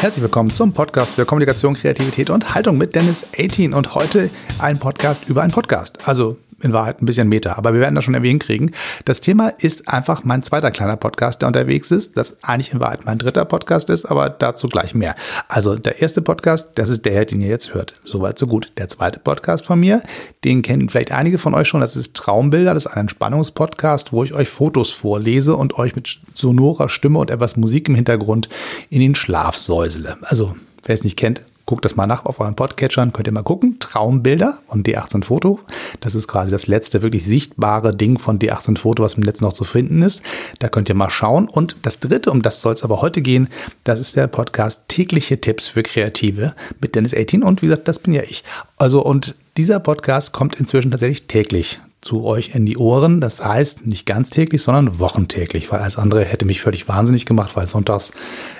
Herzlich willkommen zum Podcast für Kommunikation, Kreativität und Haltung mit Dennis 18 und heute ein Podcast über einen Podcast. Also in Wahrheit ein bisschen Meta, aber wir werden das schon erwähnen kriegen. Das Thema ist einfach mein zweiter kleiner Podcast, der unterwegs ist, das eigentlich in Wahrheit mein dritter Podcast ist, aber dazu gleich mehr. Also der erste Podcast, das ist der, den ihr jetzt hört. Soweit so gut. Der zweite Podcast von mir, den kennen vielleicht einige von euch schon, das ist Traumbilder, das ist ein Entspannungspodcast, wo ich euch Fotos vorlese und euch mit sonorer Stimme und etwas Musik im Hintergrund in den Schlaf säusele. Also Wer es nicht kennt, Guckt das mal nach auf euren Podcatchern, könnt ihr mal gucken. Traumbilder von D18 Foto. Das ist quasi das letzte wirklich sichtbare Ding von D18 Foto, was im Netz noch zu finden ist. Da könnt ihr mal schauen. Und das dritte, um das soll es aber heute gehen, das ist der Podcast Tägliche Tipps für Kreative mit Dennis 18. Und wie gesagt, das bin ja ich. Also, und dieser Podcast kommt inzwischen tatsächlich täglich zu euch in die Ohren. Das heißt nicht ganz täglich, sondern wochentäglich, weil alles andere hätte mich völlig wahnsinnig gemacht, weil sonntags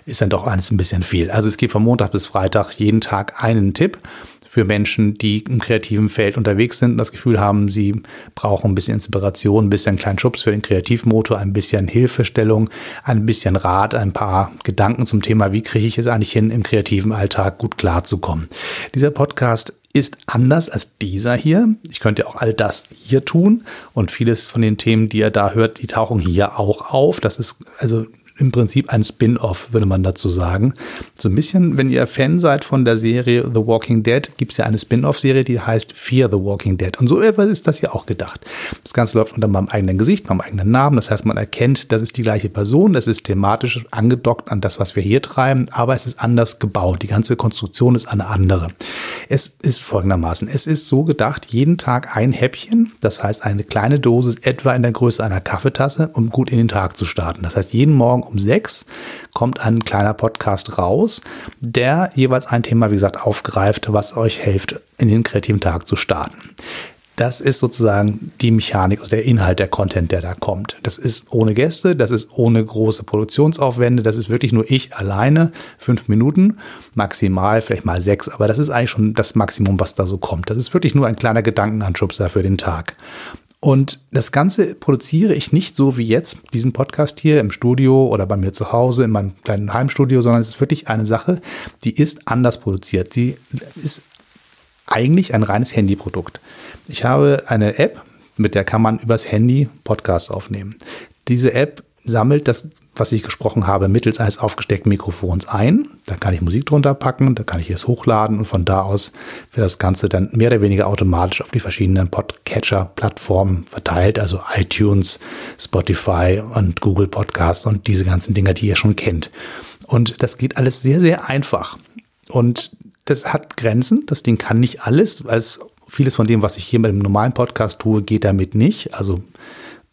ist dann doch alles ein bisschen viel. Also es gibt von Montag bis Freitag jeden Tag einen Tipp für Menschen, die im kreativen Feld unterwegs sind und das Gefühl haben, sie brauchen ein bisschen Inspiration, ein bisschen kleinen Schubs für den Kreativmotor, ein bisschen Hilfestellung, ein bisschen Rat, ein paar Gedanken zum Thema, wie kriege ich es eigentlich hin, im kreativen Alltag gut klarzukommen. Dieser Podcast ist anders als dieser hier. Ich könnte auch all das hier tun und vieles von den Themen, die ihr da hört, die tauchen hier auch auf. Das ist also im Prinzip ein Spin-off, würde man dazu sagen. So ein bisschen, wenn ihr Fan seid von der Serie The Walking Dead, gibt es ja eine Spin-off-Serie, die heißt Fear the Walking Dead. Und so etwas ist das ja auch gedacht. Das Ganze läuft unter meinem eigenen Gesicht, meinem eigenen Namen. Das heißt, man erkennt, das ist die gleiche Person, das ist thematisch angedockt an das, was wir hier treiben, aber es ist anders gebaut. Die ganze Konstruktion ist eine andere. Es ist folgendermaßen, es ist so gedacht, jeden Tag ein Häppchen, das heißt eine kleine Dosis etwa in der Größe einer Kaffeetasse, um gut in den Tag zu starten. Das heißt, jeden Morgen um sechs kommt ein kleiner Podcast raus, der jeweils ein Thema, wie gesagt, aufgreift, was euch hilft, in den kreativen Tag zu starten. Das ist sozusagen die Mechanik, also der Inhalt, der Content, der da kommt. Das ist ohne Gäste, das ist ohne große Produktionsaufwände, das ist wirklich nur ich alleine, fünf Minuten, maximal vielleicht mal sechs, aber das ist eigentlich schon das Maximum, was da so kommt. Das ist wirklich nur ein kleiner Gedankenanschubser für den Tag. Und das Ganze produziere ich nicht so wie jetzt, diesen Podcast hier im Studio oder bei mir zu Hause in meinem kleinen Heimstudio, sondern es ist wirklich eine Sache, die ist anders produziert. Sie ist eigentlich ein reines Handyprodukt. Ich habe eine App, mit der kann man übers Handy Podcasts aufnehmen. Diese App sammelt das, was ich gesprochen habe, mittels eines aufgesteckten Mikrofons ein. Da kann ich Musik drunter packen, da kann ich es hochladen und von da aus wird das Ganze dann mehr oder weniger automatisch auf die verschiedenen Podcatcher-Plattformen verteilt, also iTunes, Spotify und Google Podcast und diese ganzen Dinger, die ihr schon kennt. Und das geht alles sehr, sehr einfach. Und das hat Grenzen. Das Ding kann nicht alles, weil vieles von dem, was ich hier mit dem normalen Podcast tue, geht damit nicht. Also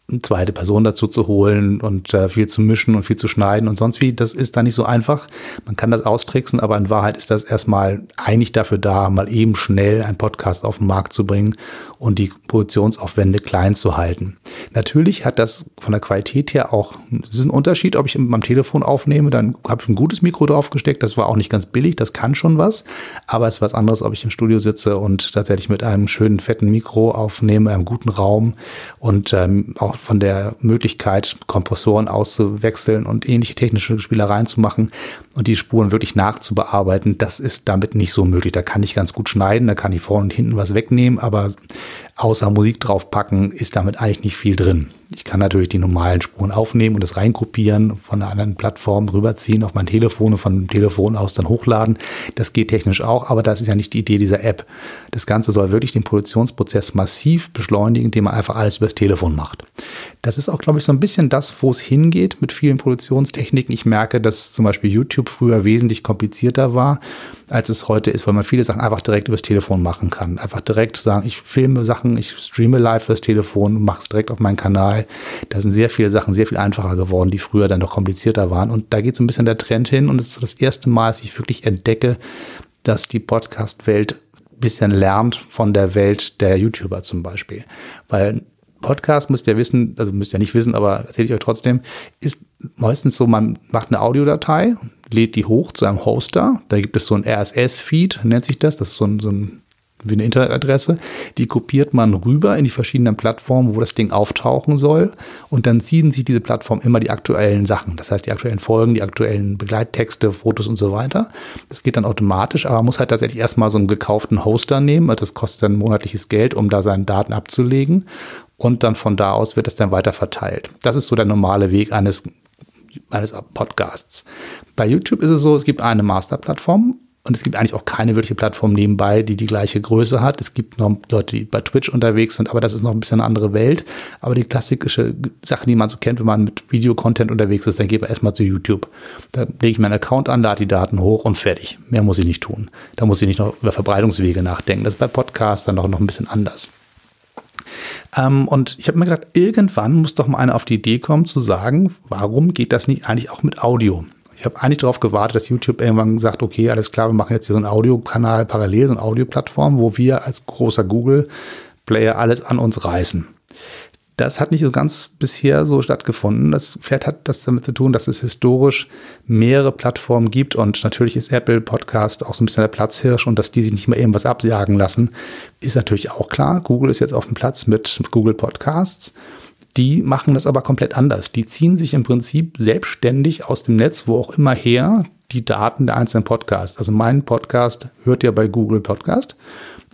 eine zweite Person dazu zu holen und äh, viel zu mischen und viel zu schneiden und sonst wie. Das ist da nicht so einfach. Man kann das austricksen, aber in Wahrheit ist das erstmal eigentlich dafür da, mal eben schnell einen Podcast auf den Markt zu bringen und die Produktionsaufwände klein zu halten. Natürlich hat das von der Qualität her auch ein Unterschied, ob ich mit meinem Telefon aufnehme, dann habe ich ein gutes Mikro drauf gesteckt. Das war auch nicht ganz billig, das kann schon was, aber es ist was anderes, ob ich im Studio sitze und tatsächlich mit einem schönen fetten Mikro aufnehme, einem guten Raum und ähm, auch von der Möglichkeit, Kompressoren auszuwechseln und ähnliche technische Spielereien zu machen und die Spuren wirklich nachzubearbeiten, das ist damit nicht so möglich. Da kann ich ganz gut schneiden, da kann ich vorne und hinten was wegnehmen, aber außer Musik draufpacken ist damit eigentlich nicht viel drin. Ich kann natürlich die normalen Spuren aufnehmen und das reinkopieren, von einer anderen Plattform rüberziehen auf mein Telefon und von dem Telefon aus dann hochladen. Das geht technisch auch, aber das ist ja nicht die Idee dieser App. Das Ganze soll wirklich den Produktionsprozess massiv beschleunigen, indem man einfach alles übers Telefon macht. Das ist auch, glaube ich, so ein bisschen das, wo es hingeht mit vielen Produktionstechniken. Ich merke, dass zum Beispiel YouTube früher wesentlich komplizierter war, als es heute ist, weil man viele Sachen einfach direkt übers Telefon machen kann. Einfach direkt sagen, ich filme Sachen, ich streame live übers Telefon mache es direkt auf meinen Kanal. Da sind sehr viele Sachen sehr viel einfacher geworden, die früher dann noch komplizierter waren. Und da geht so ein bisschen der Trend hin. Und es ist das erste Mal, dass ich wirklich entdecke, dass die Podcast-Welt bisschen lernt von der Welt der YouTuber zum Beispiel. Weil Podcast müsst ihr wissen, also müsst ihr nicht wissen, aber erzähle ich euch trotzdem, ist meistens so, man macht eine Audiodatei, lädt die hoch zu einem Hoster, da gibt es so ein RSS-Feed, nennt sich das, das ist so ein, so ein wie eine Internetadresse. Die kopiert man rüber in die verschiedenen Plattformen, wo das Ding auftauchen soll. Und dann ziehen sich diese Plattformen immer die aktuellen Sachen. Das heißt, die aktuellen Folgen, die aktuellen Begleittexte, Fotos und so weiter. Das geht dann automatisch, aber man muss halt tatsächlich erstmal so einen gekauften Hoster nehmen. Das kostet dann monatliches Geld, um da seine Daten abzulegen. Und dann von da aus wird es dann weiter verteilt. Das ist so der normale Weg eines eines Podcasts. Bei YouTube ist es so, es gibt eine Masterplattform und es gibt eigentlich auch keine wirkliche Plattform nebenbei, die die gleiche Größe hat. Es gibt noch Leute, die bei Twitch unterwegs sind, aber das ist noch ein bisschen eine andere Welt. Aber die klassische Sache, die man so kennt, wenn man mit Videocontent unterwegs ist, dann geht man erstmal zu YouTube. Da lege ich meinen Account an, lade die Daten hoch und fertig. Mehr muss ich nicht tun. Da muss ich nicht noch über Verbreitungswege nachdenken. Das ist bei Podcasts dann noch, noch ein bisschen anders. Ähm, und ich habe mir gedacht, irgendwann muss doch mal einer auf die Idee kommen zu sagen, warum geht das nicht eigentlich auch mit Audio? Ich habe eigentlich darauf gewartet, dass YouTube irgendwann sagt, okay, alles klar, wir machen jetzt hier so einen Audiokanal parallel, so eine Audioplattform, wo wir als großer Google-Player alles an uns reißen. Das hat nicht so ganz bisher so stattgefunden. Das vielleicht hat das damit zu tun, dass es historisch mehrere Plattformen gibt und natürlich ist Apple Podcast auch so ein bisschen der Platzhirsch und dass die sich nicht mehr irgendwas abjagen lassen, ist natürlich auch klar. Google ist jetzt auf dem Platz mit Google Podcasts. Die machen das aber komplett anders. Die ziehen sich im Prinzip selbstständig aus dem Netz, wo auch immer her, die Daten der einzelnen Podcasts. Also mein Podcast hört ja bei Google Podcast,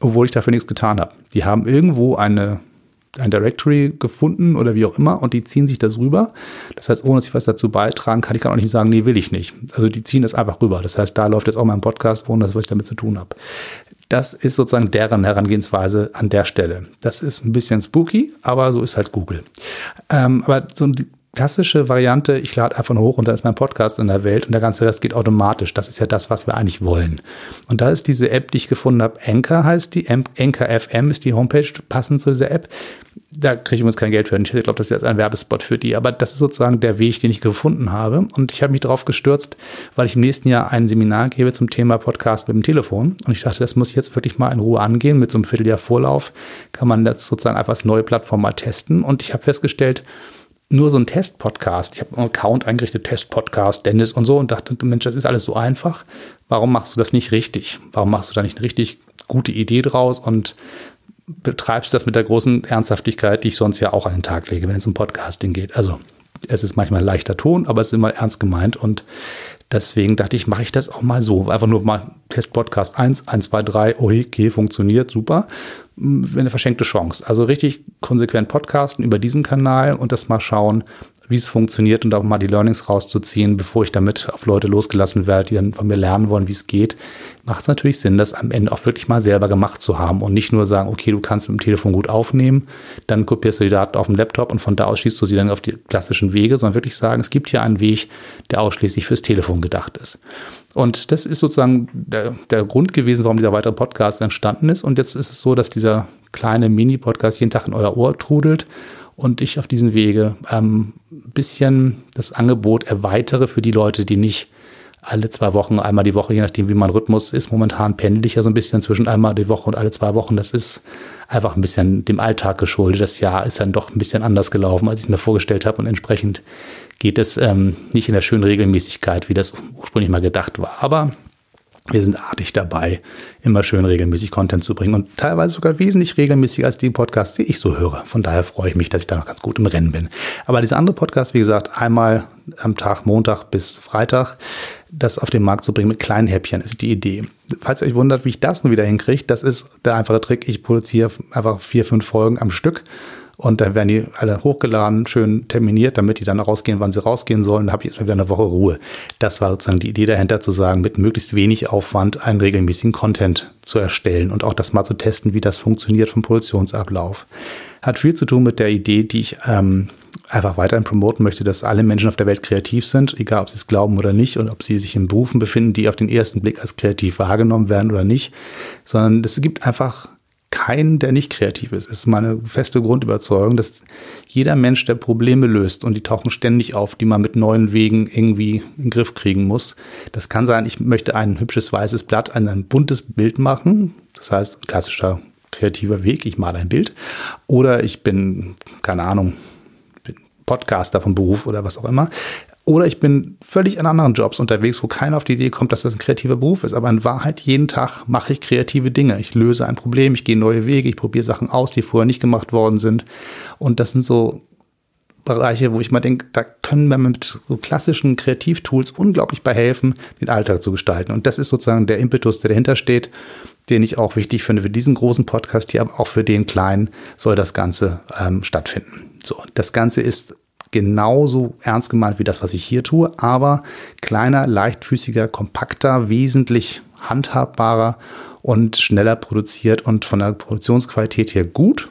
obwohl ich dafür nichts getan habe. Die haben irgendwo eine ein Directory gefunden oder wie auch immer und die ziehen sich das rüber. Das heißt, ohne dass ich was dazu beitragen kann, ich kann auch nicht sagen, nee, will ich nicht. Also die ziehen das einfach rüber. Das heißt, da läuft jetzt auch mein Podcast, ohne dass ich damit zu tun habe. Das ist sozusagen deren Herangehensweise an der Stelle. Das ist ein bisschen spooky, aber so ist halt Google. Ähm, aber so die klassische Variante, ich lade einfach nur hoch und da ist mein Podcast in der Welt und der ganze Rest geht automatisch. Das ist ja das, was wir eigentlich wollen. Und da ist diese App, die ich gefunden habe, Anchor heißt die, Anchor FM ist die Homepage passend zu dieser App. Da kriege ich übrigens kein Geld für. Ich glaube, das ist jetzt ein Werbespot für die. Aber das ist sozusagen der Weg, den ich gefunden habe. Und ich habe mich darauf gestürzt, weil ich im nächsten Jahr ein Seminar gebe zum Thema Podcast mit dem Telefon. Und ich dachte, das muss ich jetzt wirklich mal in Ruhe angehen. Mit so einem Vierteljahr Vorlauf kann man das sozusagen einfach als neue Plattform mal testen. Und ich habe festgestellt, nur so ein Test-Podcast. Ich habe einen Account eingerichtet, Test-Podcast, Dennis und so und dachte, Mensch, das ist alles so einfach. Warum machst du das nicht richtig? Warum machst du da nicht eine richtig gute Idee draus und betreibst das mit der großen Ernsthaftigkeit, die ich sonst ja auch an den Tag lege, wenn es um Podcasting geht? Also, es ist manchmal leichter Ton, aber es ist immer ernst gemeint und deswegen dachte ich, mache ich das auch mal so. Einfach nur mal Test-Podcast 1, 1, 2, 3, okay, funktioniert, super eine verschenkte Chance. Also richtig konsequent podcasten über diesen Kanal und das mal schauen, wie es funktioniert und auch mal die Learnings rauszuziehen, bevor ich damit auf Leute losgelassen werde, die dann von mir lernen wollen, wie es geht, macht es natürlich Sinn, das am Ende auch wirklich mal selber gemacht zu haben und nicht nur sagen, okay, du kannst mit dem Telefon gut aufnehmen, dann kopierst du die Daten auf dem Laptop und von da aus schießt du sie dann auf die klassischen Wege, sondern wirklich sagen, es gibt hier einen Weg, der ausschließlich fürs Telefon gedacht ist. Und das ist sozusagen der, der Grund gewesen, warum dieser weitere Podcast entstanden ist. Und jetzt ist es so, dass dieser kleine Mini-Podcast jeden Tag in euer Ohr trudelt und ich auf diesen Wege ähm, bisschen das Angebot erweitere für die Leute, die nicht alle zwei Wochen, einmal die Woche, je nachdem, wie mein Rhythmus ist. Momentan pendel ich ja so ein bisschen zwischen einmal die Woche und alle zwei Wochen. Das ist einfach ein bisschen dem Alltag geschuldet. Das Jahr ist dann doch ein bisschen anders gelaufen, als ich mir vorgestellt habe. Und entsprechend geht es ähm, nicht in der schönen Regelmäßigkeit, wie das ursprünglich mal gedacht war. Aber wir sind artig dabei, immer schön regelmäßig Content zu bringen und teilweise sogar wesentlich regelmäßiger als die Podcasts, die ich so höre. Von daher freue ich mich, dass ich da noch ganz gut im Rennen bin. Aber dieser andere Podcast, wie gesagt, einmal am Tag, Montag bis Freitag, das auf den Markt zu bringen mit kleinen Häppchen, ist die Idee. Falls ihr euch wundert, wie ich das nun wieder hinkriege, das ist der einfache Trick. Ich produziere einfach vier, fünf Folgen am Stück und dann werden die alle hochgeladen, schön terminiert, damit die dann rausgehen, wann sie rausgehen sollen. Dann habe ich jetzt mal wieder eine Woche Ruhe. Das war sozusagen die Idee dahinter, zu sagen, mit möglichst wenig Aufwand einen regelmäßigen Content zu erstellen und auch das mal zu testen, wie das funktioniert vom Produktionsablauf. Hat viel zu tun mit der Idee, die ich ähm, einfach weiterhin promoten möchte, dass alle Menschen auf der Welt kreativ sind, egal ob sie es glauben oder nicht und ob sie sich in Berufen befinden, die auf den ersten Blick als kreativ wahrgenommen werden oder nicht, sondern es gibt einfach keinen, der nicht kreativ ist. Es ist meine feste Grundüberzeugung, dass jeder Mensch, der Probleme löst und die tauchen ständig auf, die man mit neuen Wegen irgendwie in den Griff kriegen muss. Das kann sein, ich möchte ein hübsches weißes Blatt an ein buntes Bild machen. Das heißt, ein klassischer kreativer Weg, ich male ein Bild. Oder ich bin, keine Ahnung, Podcaster vom Beruf oder was auch immer. Oder ich bin völlig in anderen Jobs unterwegs, wo keiner auf die Idee kommt, dass das ein kreativer Beruf ist. Aber in Wahrheit, jeden Tag mache ich kreative Dinge. Ich löse ein Problem, ich gehe neue Wege, ich probiere Sachen aus, die vorher nicht gemacht worden sind. Und das sind so Bereiche, wo ich mal denke, da können wir mit so klassischen Kreativtools unglaublich bei helfen, den Alltag zu gestalten. Und das ist sozusagen der Impetus, der dahinter steht, den ich auch wichtig finde für diesen großen Podcast hier, aber auch für den kleinen soll das Ganze ähm, stattfinden. So, das Ganze ist genauso ernst gemeint wie das, was ich hier tue, aber kleiner, leichtfüßiger, kompakter, wesentlich handhabbarer und schneller produziert und von der Produktionsqualität her gut.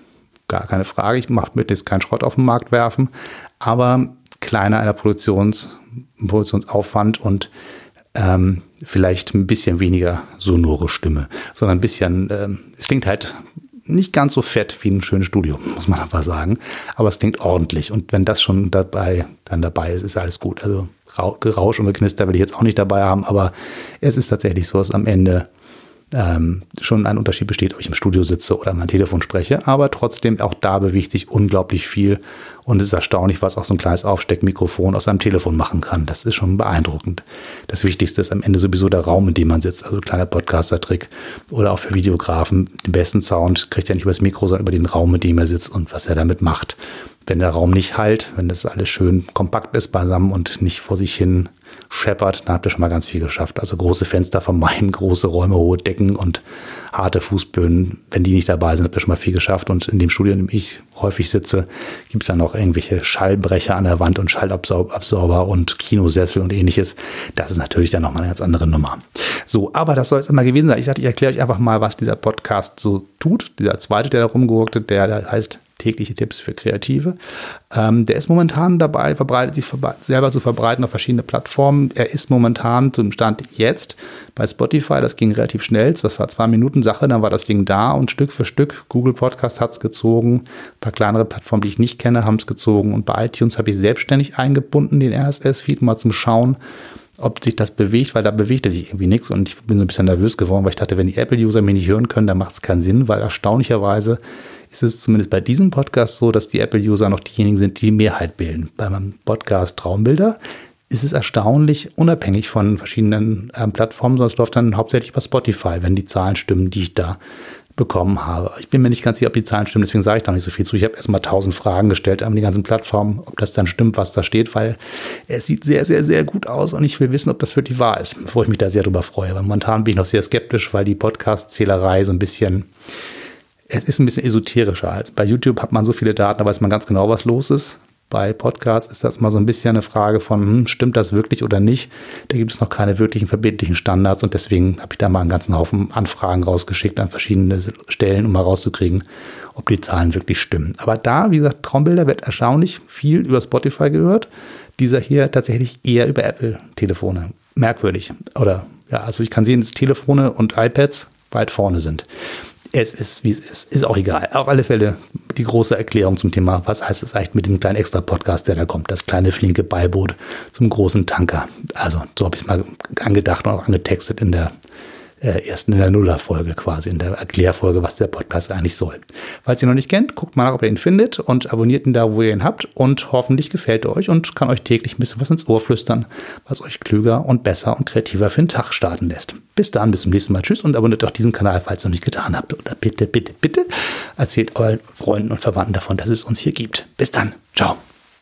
Gar keine Frage, ich mache mit jetzt keinen Schrott auf den Markt werfen, aber kleiner einer Produktions, Produktionsaufwand und ähm, vielleicht ein bisschen weniger sonore Stimme, sondern ein bisschen, ähm, es klingt halt nicht ganz so fett wie ein schönes Studio, muss man aber sagen. Aber es klingt ordentlich. Und wenn das schon dabei, dann dabei ist, ist alles gut. Also Rausch und Geknister will ich jetzt auch nicht dabei haben, aber es ist tatsächlich so, dass am Ende ähm, schon ein Unterschied besteht, ob ich im Studio sitze oder mein Telefon spreche. Aber trotzdem, auch da bewegt sich unglaublich viel. Und es ist erstaunlich, was auch so ein kleines Aufsteckmikrofon aus einem Telefon machen kann. Das ist schon beeindruckend. Das Wichtigste ist am Ende sowieso der Raum, in dem man sitzt. Also kleiner Podcaster-Trick. Oder auch für Videografen. Den besten Sound kriegt er nicht über das Mikro, sondern über den Raum, in dem er sitzt und was er damit macht wenn der Raum nicht halt, wenn das alles schön kompakt ist beisammen und nicht vor sich hin scheppert, dann habt ihr schon mal ganz viel geschafft. Also große Fenster vermeiden, große Räume, hohe Decken und harte Fußböden. Wenn die nicht dabei sind, habt ihr schon mal viel geschafft. Und in dem Studio, in dem ich häufig sitze, gibt es dann noch irgendwelche Schallbrecher an der Wand und Schallabsorber und Kinosessel und ähnliches. Das ist natürlich dann nochmal eine ganz andere Nummer. So, aber das soll es immer gewesen sein. Ich dachte, ich erkläre euch einfach mal, was dieser Podcast so tut. Dieser zweite, der da rumgurkte, der, der heißt tägliche Tipps für Kreative. Ähm, der ist momentan dabei, verbreitet sich selber zu verbreiten auf verschiedene Plattformen. Er ist momentan zum Stand jetzt bei Spotify. Das ging relativ schnell. Das war zwei Minuten Sache, dann war das Ding da und Stück für Stück. Google Podcast hat es gezogen. Ein paar kleinere Plattformen, die ich nicht kenne, haben es gezogen. Und bei iTunes habe ich selbstständig eingebunden, den RSS-Feed mal zum Schauen ob sich das bewegt, weil da bewegte sich irgendwie nichts und ich bin so ein bisschen nervös geworden, weil ich dachte, wenn die Apple-User mich nicht hören können, dann macht es keinen Sinn, weil erstaunlicherweise ist es zumindest bei diesem Podcast so, dass die Apple-User noch diejenigen sind, die die Mehrheit bilden. Bei meinem Podcast Traumbilder ist es erstaunlich unabhängig von verschiedenen äh, Plattformen, sondern es läuft dann hauptsächlich bei Spotify, wenn die Zahlen stimmen, die ich da bekommen habe. Ich bin mir nicht ganz sicher, ob die Zahlen stimmen, deswegen sage ich da nicht so viel zu. Ich habe erstmal tausend Fragen gestellt an die ganzen Plattformen, ob das dann stimmt, was da steht, weil es sieht sehr, sehr, sehr gut aus und ich will wissen, ob das wirklich wahr ist, bevor ich mich da sehr drüber freue. Weil momentan bin ich noch sehr skeptisch, weil die Podcast-Zählerei so ein bisschen es ist ein bisschen esoterischer. Als bei YouTube hat man so viele Daten, da weiß man ganz genau, was los ist. Bei Podcasts ist das mal so ein bisschen eine Frage von, hm, stimmt das wirklich oder nicht? Da gibt es noch keine wirklichen verbindlichen Standards und deswegen habe ich da mal einen ganzen Haufen Anfragen rausgeschickt an verschiedene Stellen, um mal rauszukriegen, ob die Zahlen wirklich stimmen. Aber da, wie gesagt, Traumbilder wird erstaunlich viel über Spotify gehört. Dieser hier tatsächlich eher über Apple-Telefone. Merkwürdig. Oder ja, also ich kann sehen, dass Telefone und iPads weit vorne sind es ist, wie es ist. Ist auch egal. Auf alle Fälle die große Erklärung zum Thema, was heißt es eigentlich mit dem kleinen Extra-Podcast, der da kommt. Das kleine flinke Beiboot zum großen Tanker. Also so habe ich es mal angedacht und auch angetextet in der äh, erst in der Nuller-Folge quasi, in der Erklärfolge, was der Podcast eigentlich soll. Falls ihr noch nicht kennt, guckt mal ob ihr ihn findet und abonniert ihn da, wo ihr ihn habt und hoffentlich gefällt er euch und kann euch täglich ein bisschen was ins Ohr flüstern, was euch klüger und besser und kreativer für den Tag starten lässt. Bis dann, bis zum nächsten Mal. Tschüss und abonniert auch diesen Kanal, falls ihr noch nicht getan habt. Oder bitte, bitte, bitte erzählt euren Freunden und Verwandten davon, dass es uns hier gibt. Bis dann. Ciao.